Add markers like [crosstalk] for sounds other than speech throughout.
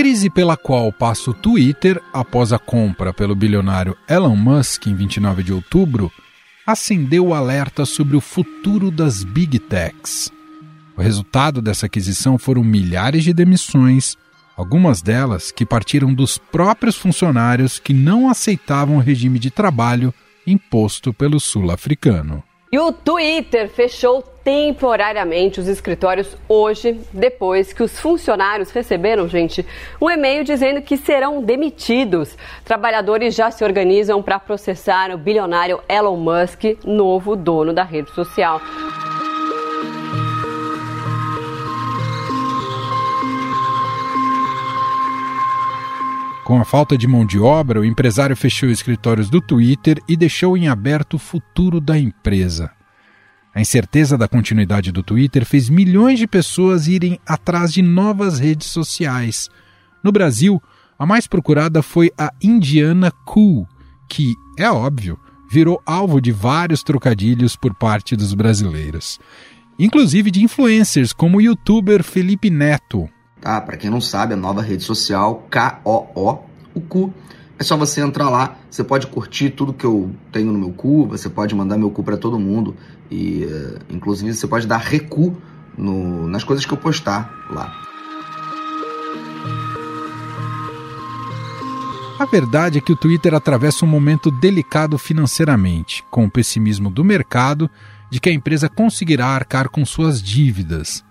crise pela qual passa o Twitter após a compra pelo bilionário Elon Musk em 29 de outubro acendeu o alerta sobre o futuro das big techs. O resultado dessa aquisição foram milhares de demissões, algumas delas que partiram dos próprios funcionários que não aceitavam o regime de trabalho imposto pelo sul-africano. E o Twitter fechou temporariamente os escritórios hoje, depois que os funcionários receberam, gente, um e-mail dizendo que serão demitidos. Trabalhadores já se organizam para processar o bilionário Elon Musk, novo dono da rede social. Com a falta de mão de obra, o empresário fechou escritórios do Twitter e deixou em aberto o futuro da empresa. A incerteza da continuidade do Twitter fez milhões de pessoas irem atrás de novas redes sociais. No Brasil, a mais procurada foi a Indiana Cool, que, é óbvio, virou alvo de vários trocadilhos por parte dos brasileiros, inclusive de influencers como o youtuber Felipe Neto, tá? Para quem não sabe, a nova rede social K-O-O, o cu. É só você entrar lá, você pode curtir tudo que eu tenho no meu cu, você pode mandar meu cu para todo mundo e uh, inclusive você pode dar recu no, nas coisas que eu postar lá. A verdade é que o Twitter atravessa um momento delicado financeiramente, com o pessimismo do mercado de que a empresa conseguirá arcar com suas dívidas.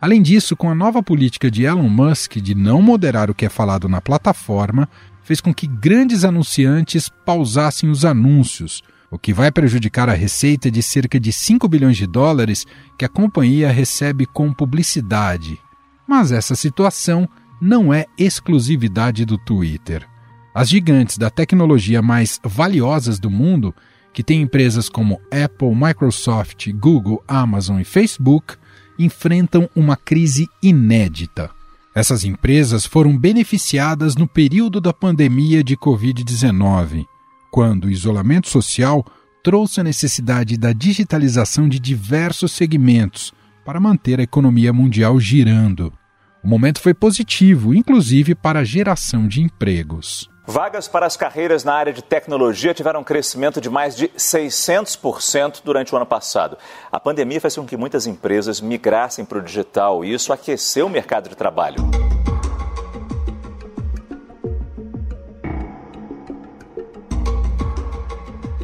Além disso, com a nova política de Elon Musk de não moderar o que é falado na plataforma, fez com que grandes anunciantes pausassem os anúncios, o que vai prejudicar a receita de cerca de 5 bilhões de dólares que a companhia recebe com publicidade. Mas essa situação não é exclusividade do Twitter. As gigantes da tecnologia mais valiosas do mundo, que têm empresas como Apple, Microsoft, Google, Amazon e Facebook, enfrentam uma crise inédita. Essas empresas foram beneficiadas no período da pandemia de Covid-19, quando o isolamento social trouxe a necessidade da digitalização de diversos segmentos para manter a economia mundial girando. O momento foi positivo, inclusive para a geração de empregos. Vagas para as carreiras na área de tecnologia tiveram um crescimento de mais de 600% durante o ano passado. A pandemia fez com que muitas empresas migrassem para o digital e isso aqueceu o mercado de trabalho.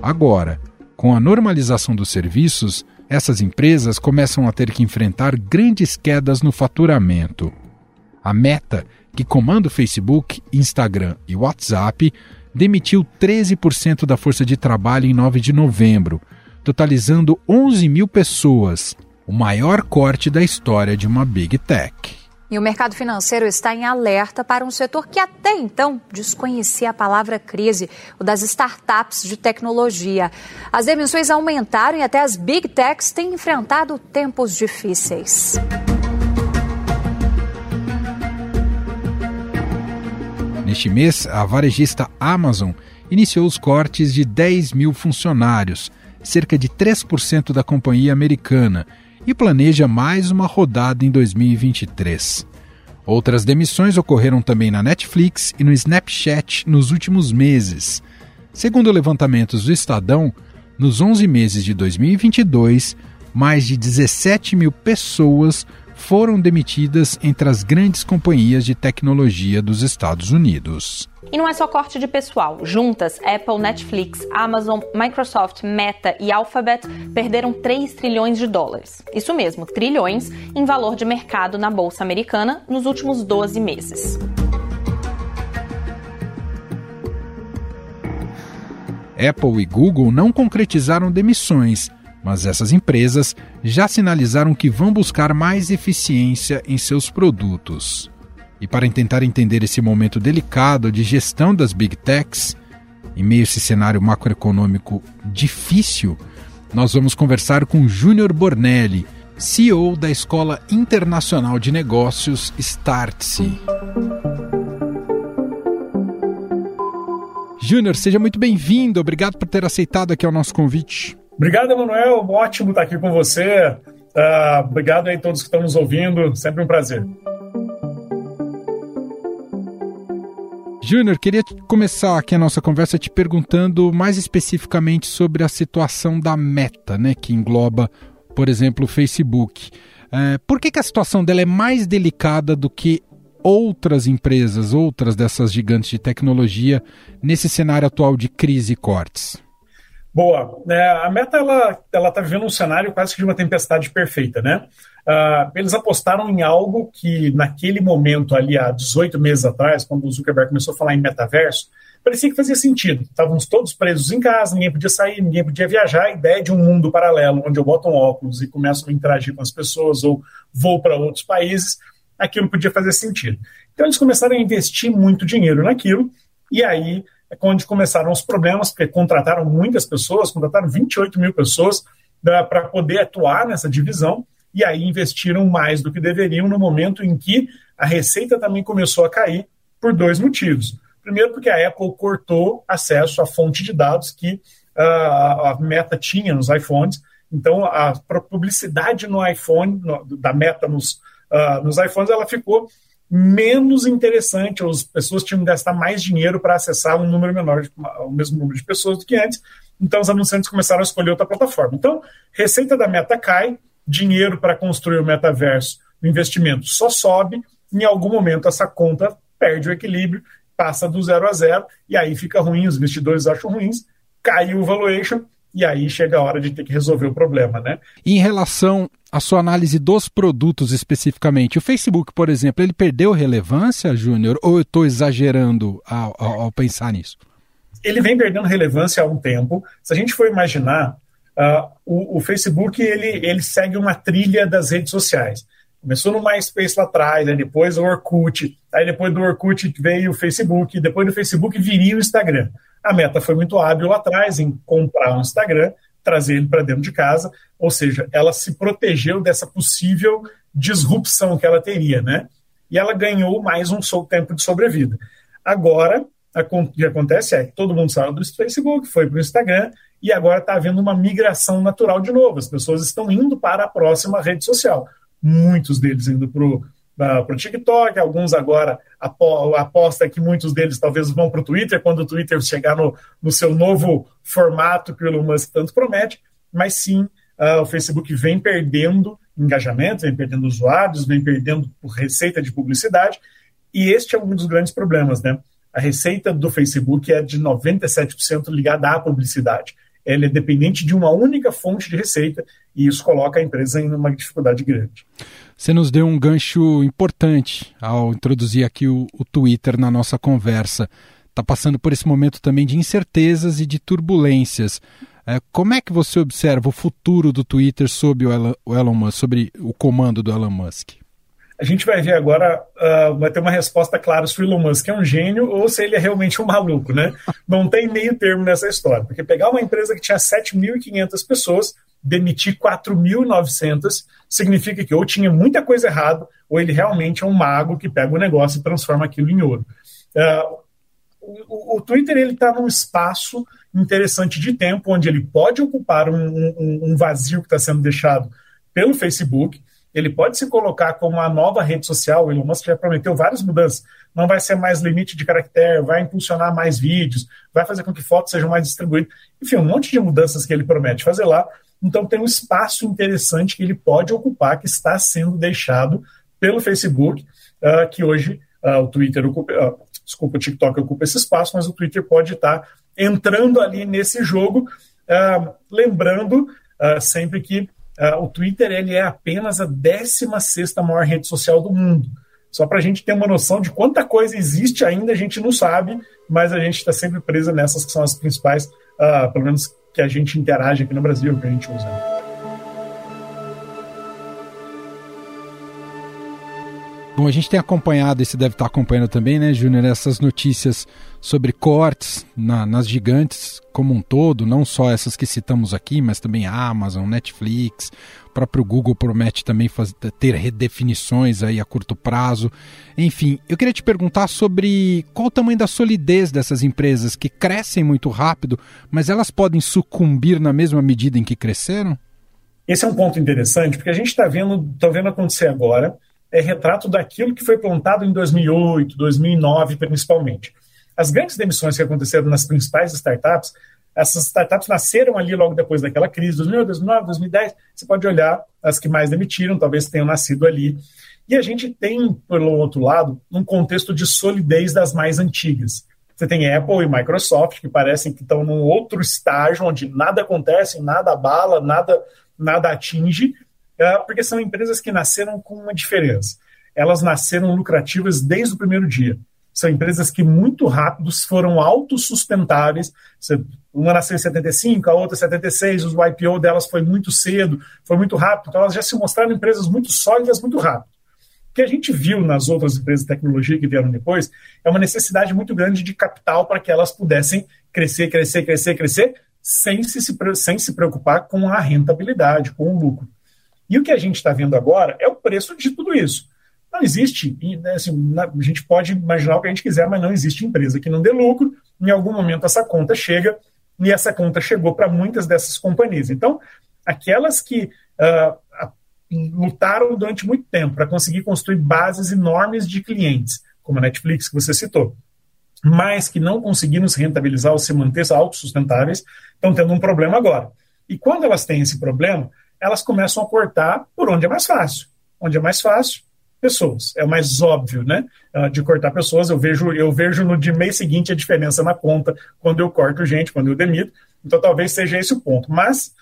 Agora, com a normalização dos serviços, essas empresas começam a ter que enfrentar grandes quedas no faturamento. A meta que comanda o Facebook, Instagram e WhatsApp, demitiu 13% da força de trabalho em 9 de novembro, totalizando 11 mil pessoas, o maior corte da história de uma Big Tech. E o mercado financeiro está em alerta para um setor que até então desconhecia a palavra crise, o das startups de tecnologia. As demissões aumentaram e até as big techs têm enfrentado tempos difíceis. Neste mês, a varejista Amazon iniciou os cortes de 10 mil funcionários, cerca de 3% da companhia americana, e planeja mais uma rodada em 2023. Outras demissões ocorreram também na Netflix e no Snapchat nos últimos meses. Segundo levantamentos do Estadão, nos 11 meses de 2022, mais de 17 mil pessoas foram demitidas entre as grandes companhias de tecnologia dos Estados Unidos. E não é só corte de pessoal. Juntas, Apple, Netflix, Amazon, Microsoft, Meta e Alphabet perderam 3 trilhões de dólares. Isso mesmo, trilhões em valor de mercado na bolsa americana nos últimos 12 meses. Apple e Google não concretizaram demissões, mas essas empresas já sinalizaram que vão buscar mais eficiência em seus produtos. E para tentar entender esse momento delicado de gestão das big techs, em meio a esse cenário macroeconômico difícil, nós vamos conversar com Júnior Bornelli, CEO da Escola Internacional de Negócios Startse. Júnior, seja muito bem-vindo. Obrigado por ter aceitado aqui o nosso convite. Obrigado, Emanuel. Ótimo estar aqui com você. Uh, obrigado aí a todos que estão nos ouvindo. Sempre um prazer. Júnior, queria começar aqui a nossa conversa te perguntando mais especificamente sobre a situação da Meta, né, que engloba, por exemplo, o Facebook. É, por que, que a situação dela é mais delicada do que outras empresas, outras dessas gigantes de tecnologia, nesse cenário atual de crise e cortes? Boa. É, a Meta ela está vivendo um cenário quase que de uma tempestade perfeita, né? Uh, eles apostaram em algo que naquele momento ali há 18 meses atrás, quando o Zuckerberg começou a falar em metaverso, parecia que fazia sentido. Estávamos todos presos em casa, ninguém podia sair, ninguém podia viajar. A ideia de um mundo paralelo, onde eu boto um óculos e começo a interagir com as pessoas ou vou para outros países, aquilo podia fazer sentido. Então eles começaram a investir muito dinheiro naquilo, e aí é onde começaram os problemas, porque contrataram muitas pessoas, contrataram 28 mil pessoas para poder atuar nessa divisão, e aí investiram mais do que deveriam no momento em que a receita também começou a cair por dois motivos. Primeiro, porque a Apple cortou acesso à fonte de dados que uh, a Meta tinha nos iPhones. Então, a publicidade no iPhone, no, da Meta nos, uh, nos iPhones, ela ficou menos interessante, as pessoas tinham que gastar mais dinheiro para acessar um número menor, o mesmo número de pessoas do que antes, então os anunciantes começaram a escolher outra plataforma. Então, receita da meta cai, dinheiro para construir o metaverso, o investimento só sobe, em algum momento essa conta perde o equilíbrio, passa do zero a zero, e aí fica ruim, os investidores acham ruins, cai o valuation, e aí chega a hora de ter que resolver o problema, né? Em relação à sua análise dos produtos especificamente, o Facebook, por exemplo, ele perdeu relevância, Júnior, ou eu estou exagerando ao, ao, ao, pensar nisso? Ele vem perdendo relevância há um tempo. Se a gente for imaginar, uh, o, o, Facebook ele, ele segue uma trilha das redes sociais. Começou no MySpace lá atrás, aí depois o Orkut, aí depois do Orkut veio o Facebook, depois do Facebook viria o Instagram. A Meta foi muito hábil lá atrás em comprar um Instagram, trazer ele para dentro de casa, ou seja, ela se protegeu dessa possível disrupção que ela teria, né? E ela ganhou mais um tempo de sobrevida. Agora, o que acontece é que todo mundo saiu do Facebook, foi para o Instagram, e agora está havendo uma migração natural de novo. As pessoas estão indo para a próxima rede social. Muitos deles indo para o TikTok, alguns agora aposta que muitos deles talvez vão para o Twitter quando o Twitter chegar no, no seu novo formato que o Elon Musk tanto promete, mas sim uh, o Facebook vem perdendo engajamento, vem perdendo usuários, vem perdendo receita de publicidade, e este é um dos grandes problemas, né? A receita do Facebook é de 97% ligada à publicidade. Ela é dependente de uma única fonte de receita e isso coloca a empresa em uma dificuldade grande. Você nos deu um gancho importante ao introduzir aqui o, o Twitter na nossa conversa. Está passando por esse momento também de incertezas e de turbulências. É, como é que você observa o futuro do Twitter sob o Elon, Musk, sobre o comando do Elon Musk? A gente vai ver agora, uh, vai ter uma resposta clara se o Elon Musk é um gênio ou se ele é realmente um maluco, né? [laughs] Não tem meio termo nessa história, porque pegar uma empresa que tinha 7.500 pessoas, demitir 4.900 significa que ou tinha muita coisa errada, ou ele realmente é um mago que pega o negócio e transforma aquilo em ouro. Uh, o, o, Twitter ele está num espaço interessante de tempo onde ele pode ocupar um, um, um vazio que está sendo deixado pelo Facebook. Ele pode se colocar como a nova rede social. O Elon Musk já prometeu várias mudanças. Não vai ser mais limite de caractere, vai impulsionar mais vídeos, vai fazer com que fotos sejam mais distribuídas. Enfim, um monte de mudanças que ele promete fazer lá então tem um espaço interessante que ele pode ocupar, que está sendo deixado pelo Facebook, uh, que hoje uh, o Twitter ocupa, uh, desculpa, o TikTok ocupa esse espaço, mas o Twitter pode estar entrando ali nesse jogo, lembrando sempre que o Twitter ele é apenas a 16 maior rede social do mundo. Só para a gente ter uma noção de quanta coisa existe ainda, a gente não sabe, mas a gente está sempre presa nessas que são as principais, pelo menos que a gente interage aqui no Brasil, que a gente usa. Bom, a gente tem acompanhado, e você deve estar acompanhando também, né, Júnior, essas notícias sobre cortes na, nas gigantes como um todo, não só essas que citamos aqui, mas também a Amazon, Netflix, o próprio Google promete também fazer, ter redefinições aí a curto prazo. Enfim, eu queria te perguntar sobre qual o tamanho da solidez dessas empresas que crescem muito rápido, mas elas podem sucumbir na mesma medida em que cresceram? Esse é um ponto interessante, porque a gente está vendo, tá vendo acontecer agora é retrato daquilo que foi plantado em 2008, 2009, principalmente. as grandes demissões que aconteceram nas principais startups, essas startups nasceram ali logo depois daquela crise, 2008, 2009, 2010. Você pode olhar as que mais demitiram, talvez tenham nascido ali. E a gente tem, pelo outro lado, um contexto de solidez das mais antigas. Você tem Apple e Microsoft, que parecem que estão num outro estágio onde nada acontece, nada abala, nada, nada atinge, porque são empresas que nasceram com uma diferença. Elas nasceram lucrativas desde o primeiro dia. São empresas que muito rápidos foram autossustentáveis. Uma nasceu em 75, a outra em 76, o IPO delas foi muito cedo, foi muito rápido. Então elas já se mostraram empresas muito sólidas muito rápido. O que a gente viu nas outras empresas de tecnologia que vieram depois é uma necessidade muito grande de capital para que elas pudessem crescer, crescer, crescer, crescer, sem se, sem se preocupar com a rentabilidade, com o lucro. E o que a gente está vendo agora é o preço de tudo isso. Não existe, né, assim, a gente pode imaginar o que a gente quiser, mas não existe empresa que não dê lucro. Em algum momento essa conta chega, e essa conta chegou para muitas dessas companhias. Então, aquelas que uh, lutaram durante muito tempo para conseguir construir bases enormes de clientes, como a Netflix, que você citou, mas que não conseguiram se rentabilizar ou se manter autossustentáveis, estão tendo um problema agora. E quando elas têm esse problema, elas começam a cortar por onde é mais fácil. Onde é mais fácil, pessoas. É o mais óbvio, né? Ah, de cortar pessoas. Eu vejo, eu vejo no de mês seguinte a diferença na conta quando eu corto gente, quando eu demito. Então talvez seja esse o ponto. Mas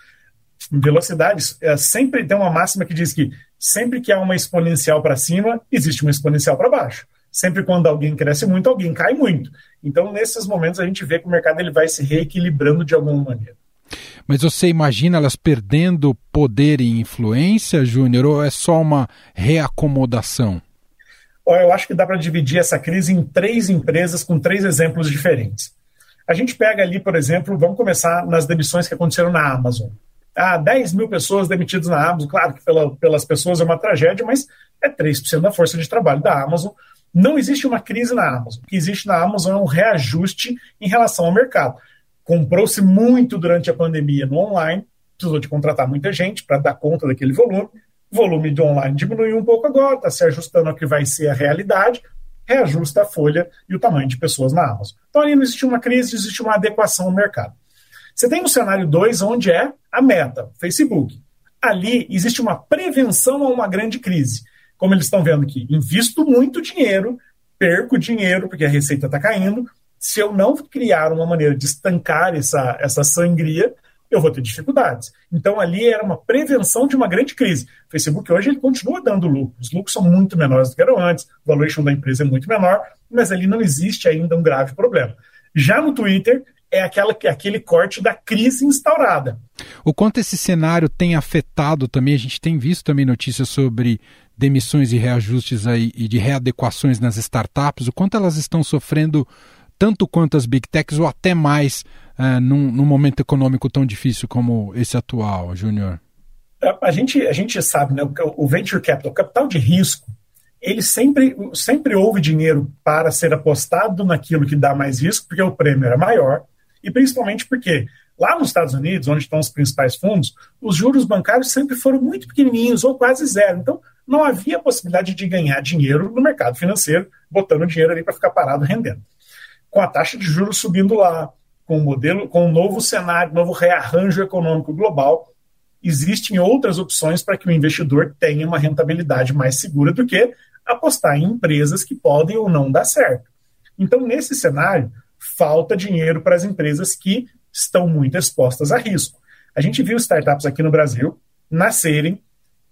velocidades, é, sempre tem uma máxima que diz que sempre que há uma exponencial para cima, existe uma exponencial para baixo. Sempre quando alguém cresce muito, alguém cai muito. Então, nesses momentos, a gente vê que o mercado ele vai se reequilibrando de alguma maneira. Mas você imagina elas perdendo poder e influência, Júnior, ou é só uma reacomodação? Eu acho que dá para dividir essa crise em três empresas com três exemplos diferentes. A gente pega ali, por exemplo, vamos começar nas demissões que aconteceram na Amazon. Ah, 10 mil pessoas demitidas na Amazon, claro que pela, pelas pessoas é uma tragédia, mas é 3% da força de trabalho da Amazon. Não existe uma crise na Amazon. O que existe na Amazon é um reajuste em relação ao mercado comprou-se muito durante a pandemia no online, precisou de contratar muita gente para dar conta daquele volume. O volume de online diminuiu um pouco agora, está se ajustando ao que vai ser a realidade, reajusta a folha e o tamanho de pessoas na Amazon. Então ali não existe uma crise, existe uma adequação ao mercado. Você tem o cenário 2, onde é a meta, Facebook. Ali existe uma prevenção a uma grande crise. Como eles estão vendo aqui, invisto muito dinheiro, perco dinheiro porque a receita está caindo, se eu não criar uma maneira de estancar essa, essa sangria, eu vou ter dificuldades. Então, ali era uma prevenção de uma grande crise. O Facebook hoje ele continua dando lucro. Os lucros são muito menores do que eram antes, o valuation da empresa é muito menor, mas ali não existe ainda um grave problema. Já no Twitter, é aquela, aquele corte da crise instaurada. O quanto esse cenário tem afetado também, a gente tem visto também notícias sobre demissões e reajustes aí, e de readequações nas startups, o quanto elas estão sofrendo tanto quanto as big techs ou até mais uh, num, num, momento econômico tão difícil como esse atual, Júnior? A gente, a gente sabe, né, o venture capital, o capital de risco, ele sempre, sempre houve dinheiro para ser apostado naquilo que dá mais risco, porque o prêmio era maior, e principalmente porque lá nos Estados Unidos, onde estão os principais fundos, os juros bancários sempre foram muito pequenininhos ou quase zero. Então, não havia possibilidade de ganhar dinheiro no mercado financeiro, botando dinheiro ali para ficar parado rendendo com a taxa de juros subindo lá, com o modelo, com um novo cenário, novo rearranjo econômico global, existem outras opções para que o investidor tenha uma rentabilidade mais segura do que apostar em empresas que podem ou não dar certo. Então, nesse cenário, falta dinheiro para as empresas que estão muito expostas a risco. A gente viu startups aqui no Brasil nascerem,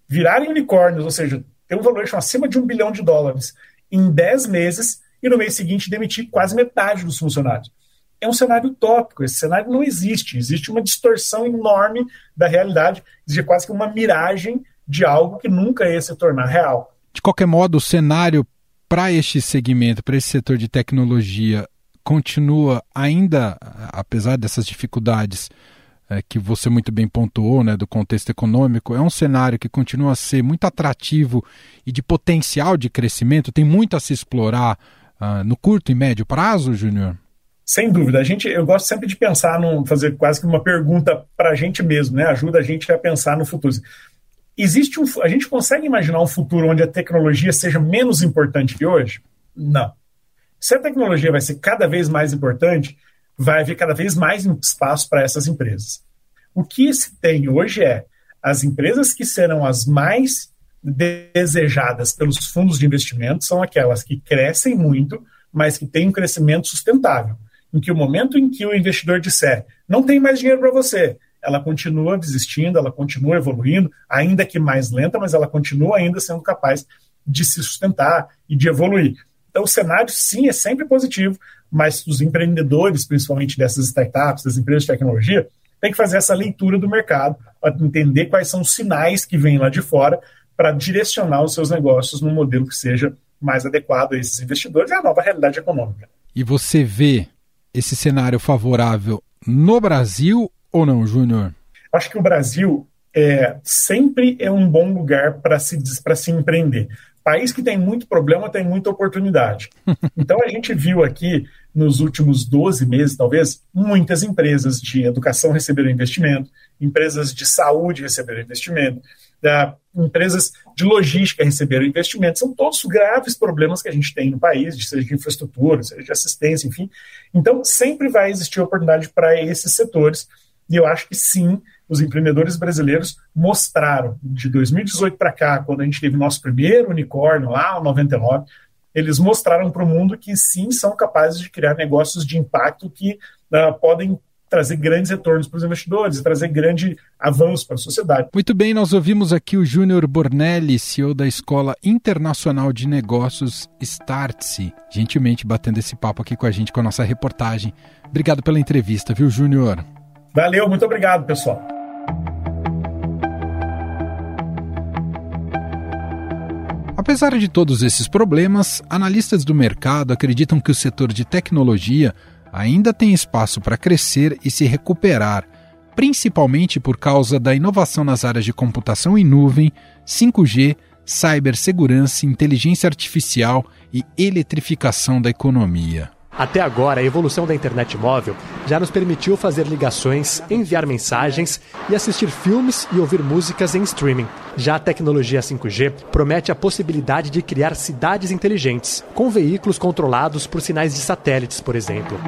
virarem unicórnios, ou seja, ter um valuation acima de um bilhão de dólares em 10 meses e no mês seguinte demitir quase metade dos funcionários. É um cenário utópico, esse cenário não existe, existe uma distorção enorme da realidade, existe quase que uma miragem de algo que nunca ia se tornar real. De qualquer modo, o cenário para este segmento, para esse setor de tecnologia, continua ainda, apesar dessas dificuldades é, que você muito bem pontuou, né, do contexto econômico, é um cenário que continua a ser muito atrativo e de potencial de crescimento, tem muito a se explorar uh, no curto e médio prazo, Júnior? Sem dúvida. A gente, eu gosto sempre de pensar, num, fazer quase que uma pergunta para a gente mesmo, né? Ajuda a gente a pensar no futuro. Existe um, a gente consegue imaginar um futuro onde a tecnologia seja menos importante que hoje? Não. Se a tecnologia vai ser cada vez mais importante, vai haver cada vez mais espaço para essas empresas. O que se tem hoje é as empresas que serão as mais desejadas pelos fundos de investimento são aquelas que crescem muito, mas que têm um crescimento sustentável. Em que o momento em que o investidor disser não tem mais dinheiro para você, ela continua desistindo, ela continua evoluindo, ainda que mais lenta, mas ela continua ainda sendo capaz de se sustentar e de evoluir. Então, o cenário, sim, é sempre positivo, mas os empreendedores, principalmente dessas startups, das empresas de tecnologia, têm que fazer essa leitura do mercado entender quais são os sinais que vêm lá de fora para direcionar os seus negócios num modelo que seja mais adequado a esses investidores e à nova realidade econômica. E você vê esse cenário favorável no Brasil ou não, Júnior? Acho que o Brasil é, sempre é um bom lugar para se, se empreender. País que tem muito problema tem muita oportunidade. [laughs] Então a gente viu aqui nos últimos 12 meses, talvez, muitas empresas de educação receberam investimento, empresas de saúde receberam investimento, da, empresas de logística receberam investimento. São todos graves problemas que a gente tem no país, seja de infraestrutura, seja de assistência, enfim. Então, sempre vai existir oportunidade para esses setores. E eu acho que sim, os empreendedores brasileiros mostraram, de 2018 para cá, quando a gente teve nosso primeiro unicórnio lá, o 99, eles mostraram para o mundo que sim são capazes de criar negócios de impacto que uh, podem trazer grandes retornos para os investidores e trazer grande avanço para a sociedade. Muito bem, nós ouvimos aqui o Júnior Bornelli, CEO da Escola Internacional de Negócios Startse, gentilmente batendo esse papo aqui com a gente com a nossa reportagem. Obrigado pela entrevista, viu, Júnior? Valeu, muito obrigado, pessoal. Apesar de todos esses problemas, analistas do mercado acreditam que o setor de tecnologia ainda tem espaço para crescer e se recuperar, principalmente por causa da inovação nas áreas de computação em nuvem, 5G, cibersegurança, inteligência artificial e eletrificação da economia. Até agora, a evolução da internet móvel já nos permitiu fazer ligações, enviar mensagens e assistir filmes e ouvir músicas em streaming. Já a tecnologia 5G promete a possibilidade de criar cidades inteligentes, com veículos controlados por sinais de satélites, por exemplo.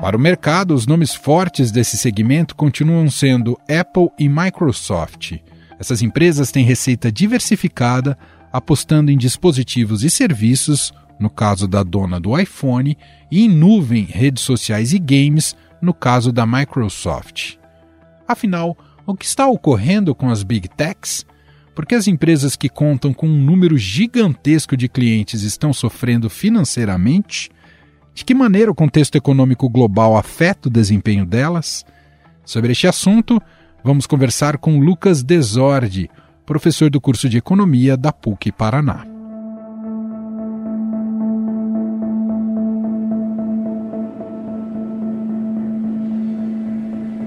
Para o mercado, os nomes fortes desse segmento continuam sendo Apple e Microsoft. Essas empresas têm receita diversificada apostando em dispositivos e serviços, no caso da dona do iPhone, e em nuvem, redes sociais e games, no caso da Microsoft. Afinal, o que está ocorrendo com as Big Techs? Porque as empresas que contam com um número gigantesco de clientes estão sofrendo financeiramente? De que maneira o contexto econômico global afeta o desempenho delas? Sobre este assunto, vamos conversar com Lucas Desordi, professor do curso de Economia da PUC Paraná.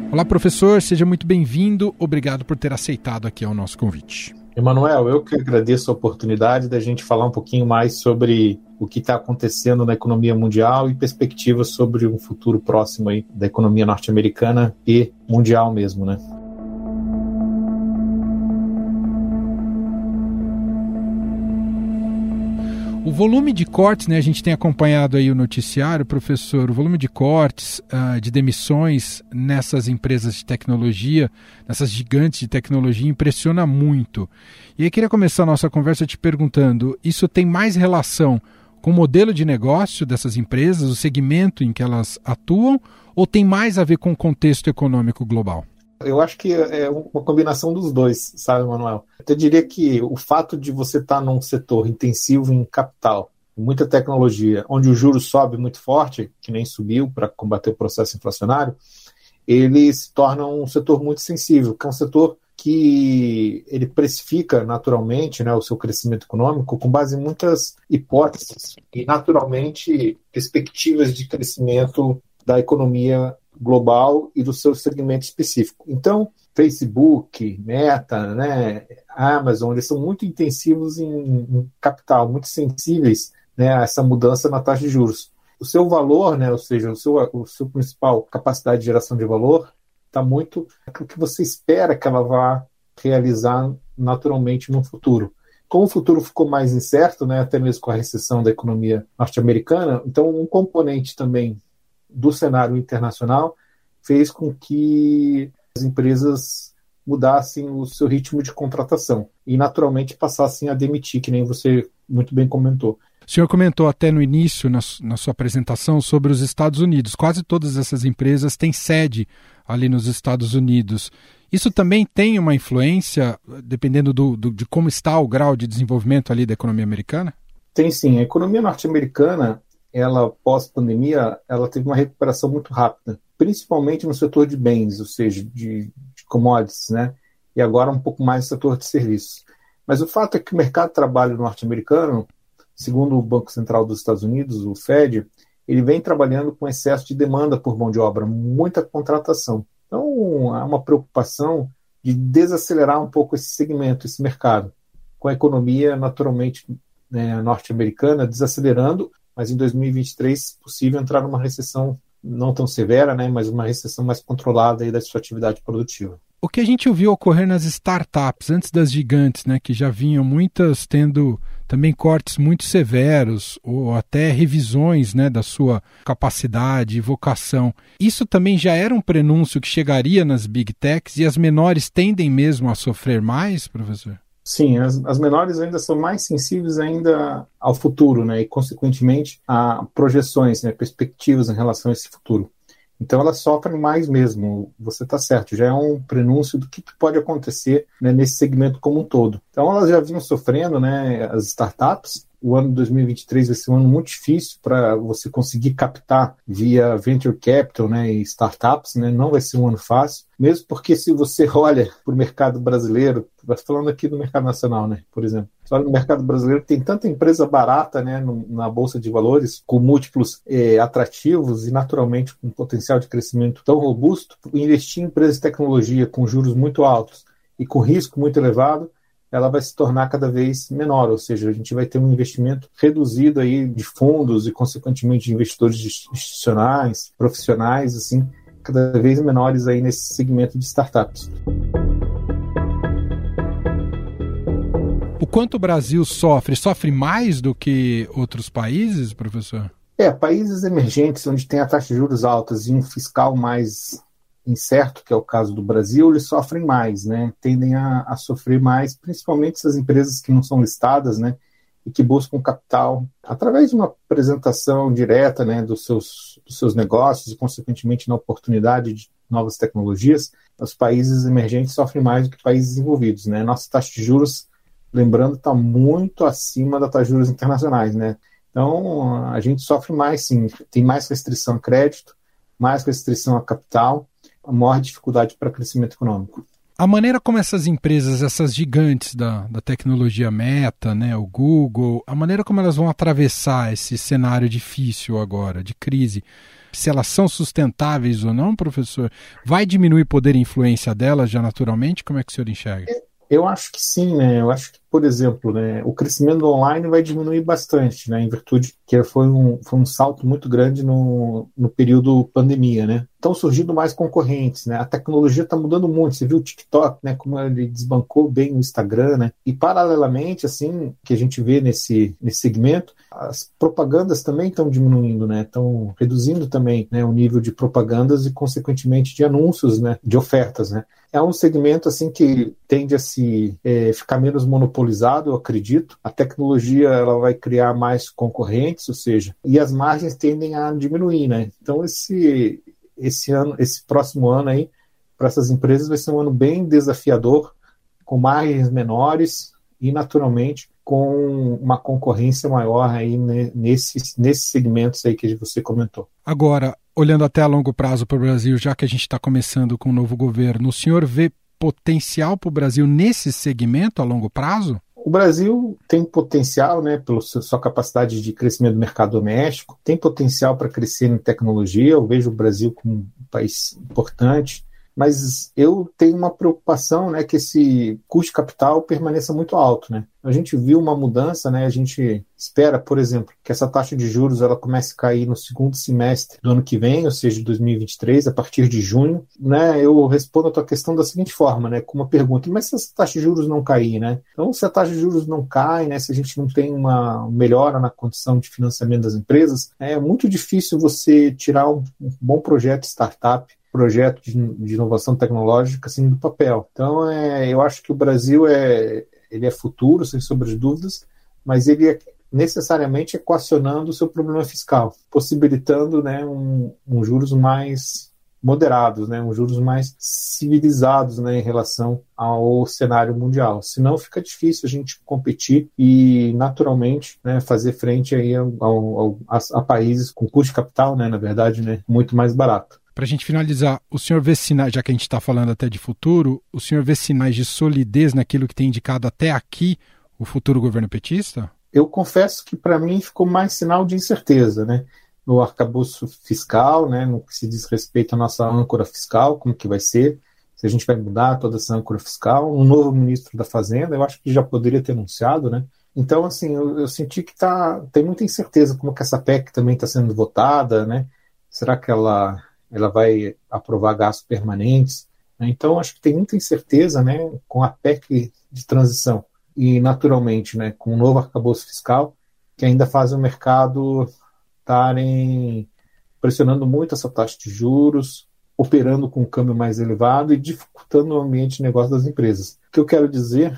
Olá, professor, seja muito bem-vindo. Obrigado por ter aceitado aqui o nosso convite. Emanuel, eu que agradeço a oportunidade da gente falar um pouquinho mais sobre o que está acontecendo na economia mundial e perspectivas sobre um futuro próximo aí da economia norte-americana e mundial mesmo, né? O volume de cortes, né, a gente tem acompanhado aí o noticiário, professor, o volume de cortes, uh, de demissões nessas empresas de tecnologia, nessas gigantes de tecnologia, impressiona muito. E aí queria começar a nossa conversa te perguntando, isso tem mais relação com o modelo de negócio dessas empresas, o segmento em que elas atuam, ou tem mais a ver com o contexto econômico global? Eu acho que é uma combinação dos dois, sabe, Manuel? Eu diria que o fato de você estar num setor intensivo em capital, muita tecnologia, onde o juro sobe muito forte, que nem subiu para combater o processo inflacionário, ele se torna um setor muito sensível, que é um setor que ele precifica naturalmente né, o seu crescimento econômico com base em muitas hipóteses e naturalmente perspectivas de crescimento da economia global e do seu segmento específico. Então, Facebook, Meta, né, Amazon, eles são muito intensivos em, em capital, muito sensíveis né, a essa mudança na taxa de juros. O seu valor, né, ou seja, o seu, o seu principal capacidade de geração de valor, está muito aquilo que você espera que ela vá realizar naturalmente no futuro. como o futuro ficou mais incerto, né, até mesmo com a recessão da economia norte-americana, então um componente também do cenário internacional fez com que as empresas mudassem o seu ritmo de contratação e naturalmente passassem a demitir, que nem você muito bem comentou. O senhor comentou até no início, na, na, sua apresentação, sobre os Estados Unidos. Quase todas essas empresas têm sede ali nos Estados Unidos. Isso também tem uma influência, dependendo do, do, de como está o grau de desenvolvimento ali da economia americana? Tem sim. A economia norte-americana, ela pós-pandemia, ela teve uma recuperação muito rápida, principalmente no setor de bens, ou seja, de, de commodities, né? E agora um pouco mais no setor de serviços. Mas o fato é que o mercado de trabalho norte-americano Segundo o Banco Central dos Estados Unidos, o Fed, ele vem trabalhando com excesso de demanda por mão de obra, muita contratação. Então, há uma preocupação de desacelerar um pouco esse segmento, esse mercado, com a economia naturalmente né, norte-americana desacelerando, mas em 2023 possível entrar numa recessão não tão severa, né, mas uma recessão mais controlada aí da sua atividade produtiva. O que a gente ouviu ocorrer nas startups, antes das gigantes, né, que já vinham muitas tendo também cortes muito severos ou até revisões né, da sua capacidade e vocação. Isso também já era um prenúncio que chegaria nas big techs e as menores tendem mesmo a sofrer mais, professor? Sim, as, as menores ainda são mais sensíveis ainda ao futuro, né, e consequentemente a projeções, né, perspectivas em relação a esse futuro. Então elas sofrem mais mesmo, você está certo, já é um prenúncio do que, pode acontecer né, nesse segmento como um todo. Então elas já vinham sofrendo, né, as startups, o ano de 2023 vai ser um ano muito difícil para você conseguir captar via venture capital né, e startups, né, não vai ser um ano fácil, mesmo porque se você [laughs] olha para o mercado brasileiro, falando aqui do mercado nacional, né, por exemplo, você olha no mercado brasileiro, tem tanta empresa barata né, no, na Bolsa de Valores, com múltiplos é, atrativos e naturalmente com potencial de crescimento tão robusto, investir em empresas de tecnologia com juros muito altos e com risco muito elevado, ela vai se tornar cada vez menor, ou seja, a gente vai ter um investimento reduzido aí de fundos e, consequentemente, de investidores institucionais, profissionais, assim, cada vez menores aí nesse segmento de startups. O quanto o Brasil sofre? Sofre mais do que outros países, professor? É, países emergentes onde tem a taxa de juros altas e um fiscal mais incerto, que é o caso do Brasil, eles sofrem mais, né? Tendem a, a, sofrer mais, principalmente essas empresas que não são listadas, né? E que buscam capital através de uma apresentação direta, né, dos seus, dos seus negócios e, consequentemente, na oportunidade de novas tecnologias. Os países emergentes sofrem mais do que países desenvolvidos, né? Nossa taxa de juros, lembrando, está muito acima da taxa de juros internacionais, né? Então, a gente sofre mais, sim. Tem mais restrição a crédito, mais restrição a capital a maior dificuldade para crescimento econômico. A maneira como essas empresas, essas gigantes da, da tecnologia meta, né, o Google, a maneira como elas vão atravessar esse cenário difícil agora, de crise, se elas são sustentáveis ou não, professor, vai diminuir o poder e influência delas já naturalmente? Como é que o senhor enxerga? Eu acho que sim, né? Eu acho que, por exemplo, né, o crescimento online vai diminuir bastante, né? Em virtude que foi um, foi um salto muito grande no, no período pandemia, né? Estão surgindo mais concorrentes, né? A tecnologia está mudando muito. Você viu o TikTok, né? Como ele desbancou bem o Instagram, né? E paralelamente, assim, que a gente vê nesse, nesse segmento, as propagandas também estão diminuindo, né? Estão reduzindo também né, o nível de propagandas e, consequentemente, de anúncios, né? De ofertas, né? É um segmento assim que tende a se é, ficar menos monopolizado, eu acredito. A tecnologia ela vai criar mais concorrentes, ou seja, e as margens tendem a diminuir, né? Então esse esse ano, esse próximo ano aí para essas empresas vai ser um ano bem desafiador, com margens menores e naturalmente com uma concorrência maior aí nesses, nesses segmentos aí que você comentou. Agora, olhando até a longo prazo para o Brasil, já que a gente está começando com o um novo governo, o senhor vê potencial para o Brasil nesse segmento a longo prazo? O Brasil tem potencial, né, pela sua capacidade de crescimento do mercado doméstico, tem potencial para crescer em tecnologia. Eu vejo o Brasil como um país importante, Mas eu tenho uma preocupação, né, que esse custo de capital permaneça muito alto, né? A gente viu uma mudança, né? A gente espera, por exemplo, que essa taxa de juros ela comece a cair no segundo semestre do ano que vem, ou seja, 2023, a partir de junho, né? Eu respondo a tua questão da seguinte forma, né, com uma pergunta: mas se essa taxa de juros não cair, né? Então, se a taxa de juros não cai, né, se a gente não tem uma melhora na condição de financiamento das empresas, é muito difícil você tirar um bom projeto startup projeto de, de, inovação tecnológica assim do papel. Então, é, eu acho que o Brasil é, ele é futuro, sem sombra dúvidas, mas ele é necessariamente equacionando o seu problema fiscal, possibilitando né, um, um juros mais moderados, né, um juros mais civilizados né, em relação ao cenário mundial. Senão fica difícil a gente competir e naturalmente né, fazer frente aí ao, ao, a, a, países com custo de capital, né, na verdade, né, muito mais barato. Para a gente finalizar, o senhor vê sinais, já que a gente está falando até de futuro, o senhor vê sinais de solidez naquilo que tem indicado até aqui o futuro governo petista? Eu confesso que para mim ficou mais sinal de incerteza, né? No arcabouço fiscal, né? No que se diz respeito à nossa âncora fiscal, como que vai ser, se a gente vai mudar toda essa âncora fiscal. Um novo ministro da Fazenda, eu acho que já poderia ter anunciado, né? Então, assim, eu, eu senti que tá, tem muita incerteza como que essa PEC também está sendo votada, né? Será que ela ela vai aprovar gastos permanentes. Né? Então, acho que tem muita incerteza né, com a PEC de transição e, naturalmente, né, com o novo arcabouço fiscal, que ainda faz o mercado estarem pressionando muito essa taxa de juros, operando com um câmbio mais elevado e dificultando o ambiente de negócio das empresas. O que eu quero dizer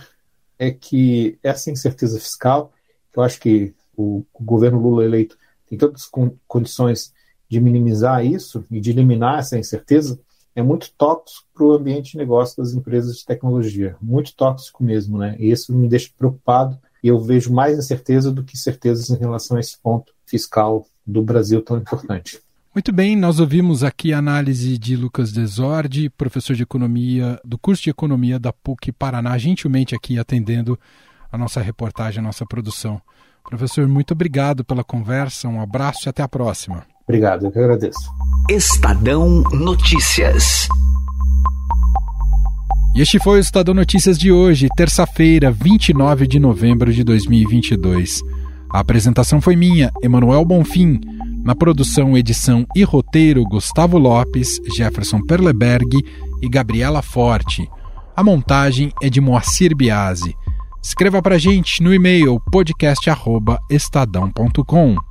é que essa incerteza fiscal, eu acho que o governo Lula eleito tem todas as condições de minimizar isso e de eliminar essa incerteza é muito tóxico para o ambiente de negócio das empresas de tecnologia, muito tóxico mesmo, né? E isso me deixa preocupado e eu vejo mais incerteza do que certezas em relação a esse ponto fiscal do Brasil tão importante. Muito bem, nós ouvimos aqui a análise de Lucas Desordi, professor de economia do curso de economia da PUC Paraná, gentilmente aqui atendendo a nossa reportagem, a nossa produção. Professor, muito obrigado pela conversa, um abraço e até a próxima. Obrigado, eu que agradeço. Estadão Notícias. E este foi o Estadão Notícias de hoje, terça-feira, 29 de novembro de 2022. A apresentação foi minha, Emanuel Bonfim. Na produção, edição e roteiro, Gustavo Lopes, Jefferson Perleberg e Gabriela Forte. A montagem é de Moacir Biasi. Escreva para gente no e-mail podcast@estadão.com.